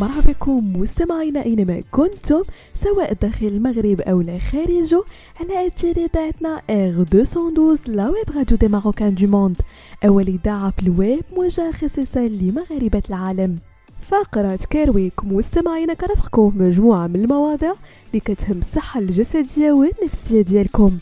بكم مستمعينا أينما كنتم سواء داخل المغرب أو لا خارجه على اثير اذاعتنا R212 la web radio des marocains du monde اول اذاعه في الويب موجهه خصيصا لمغاربة العالم. فقرة Care Week مستمعينا كرفقكم مجموعة من المواضيع اللي كتهم الصحة الجسدية والنفسية ديالكم.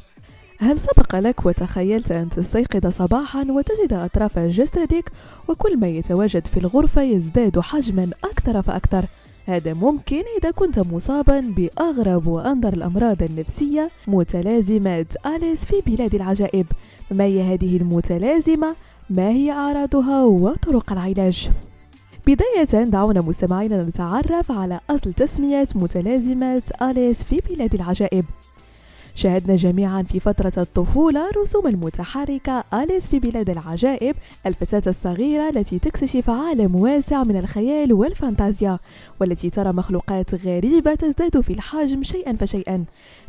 هل سبق لك وتخيلت أن تستيقظ صباحا وتجد أطراف جسدك وكل ما يتواجد في الغرفة يزداد حجما أكثر فأكثر هذا ممكن إذا كنت مصابا بأغرب وأنظر الأمراض النفسية متلازمة أليس في بلاد العجائب ما هي هذه المتلازمة؟ ما هي أعراضها وطرق العلاج؟ بداية دعونا مستمعينا نتعرف على أصل تسمية متلازمة أليس في بلاد العجائب شاهدنا جميعا في فترة الطفولة رسوم المتحركة أليس في بلاد العجائب الفتاة الصغيرة التي تكتشف عالم واسع من الخيال والفانتازيا والتي ترى مخلوقات غريبة تزداد في الحجم شيئا فشيئا.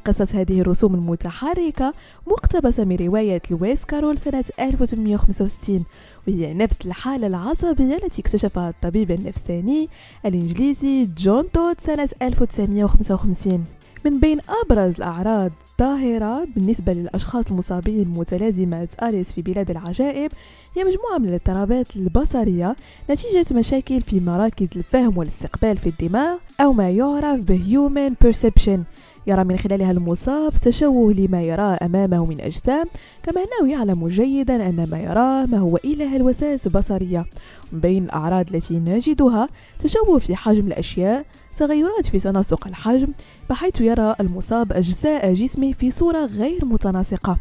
قصة هذه الرسوم المتحركة مقتبسة من رواية لويس كارول سنة 1865 وهي نفس الحالة العصبية التي اكتشفها الطبيب النفساني الإنجليزي جون تود سنة 1955 من بين أبرز الأعراض الظاهرة بالنسبة للأشخاص المصابين بمتلازمة أليس في بلاد العجائب هي مجموعة من الاضطرابات البصرية نتيجة مشاكل في مراكز الفهم والاستقبال في الدماغ أو ما يعرف ب Human Perception. يرى من خلالها المصاب تشوه لما يراه أمامه من أجسام كما أنه يعلم جيدا أن ما يراه ما هو إلا هلوسات بصرية من بين الأعراض التي نجدها تشوه في حجم الأشياء تغيرات في تناسق الحجم بحيث يرى المصاب أجزاء جسمه في صورة غير متناسقة.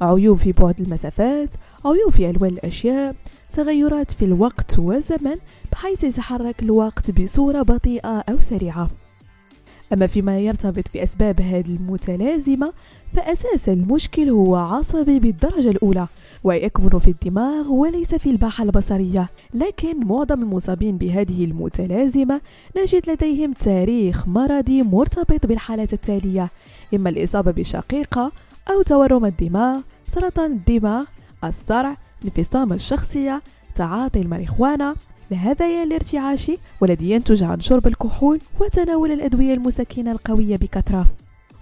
عيوب في بعد المسافات عيوب في ألوان الأشياء تغيرات في الوقت والزمن بحيث يتحرك الوقت بصورة بطيئة أو سريعة. أما فيما يرتبط بأسباب هذه المتلازمة فأساس المشكل هو عصبي بالدرجة الأولى ويكمن في الدماغ وليس في الباحة البصرية. لكن معظم المصابين بهذه المتلازمة نجد لديهم تاريخ مرضي مرتبط بالحالات التالية إما الإصابة بشقيقة أو تورم الدماغ سرطان الدماغ الصرع انفصام الشخصية تعاطي الماريخوانا الهذايا الارتعاشي والذي ينتج عن شرب الكحول وتناول الأدوية المسكنة القوية بكثرة.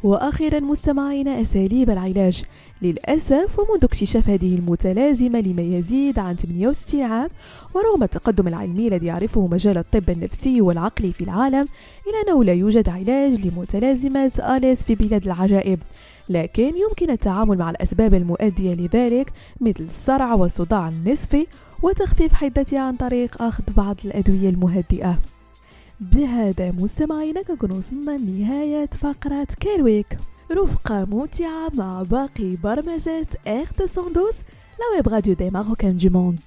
وأخيرا مستمعينا أساليب العلاج. للأسف ومنذ اكتشاف هذه المتلازمة لما يزيد عن 68 عام ورغم التقدم العلمي الذي يعرفه مجال الطب النفسي والعقلي في العالم إلا أنه لا يوجد علاج لمتلازمة أليس في بلاد العجائب. لكن يمكن التعامل مع الأسباب المؤدية لذلك مثل الصرع والصداع النصفي وتخفيف حدتها عن طريق أخذ بعض الأدوية المهدئة. بهذا مستمعينا كنكون وصلنا لنهاية فقرة Care Week. رفقة ممتعة مع باقي برمجات R212 la web des marocains du monde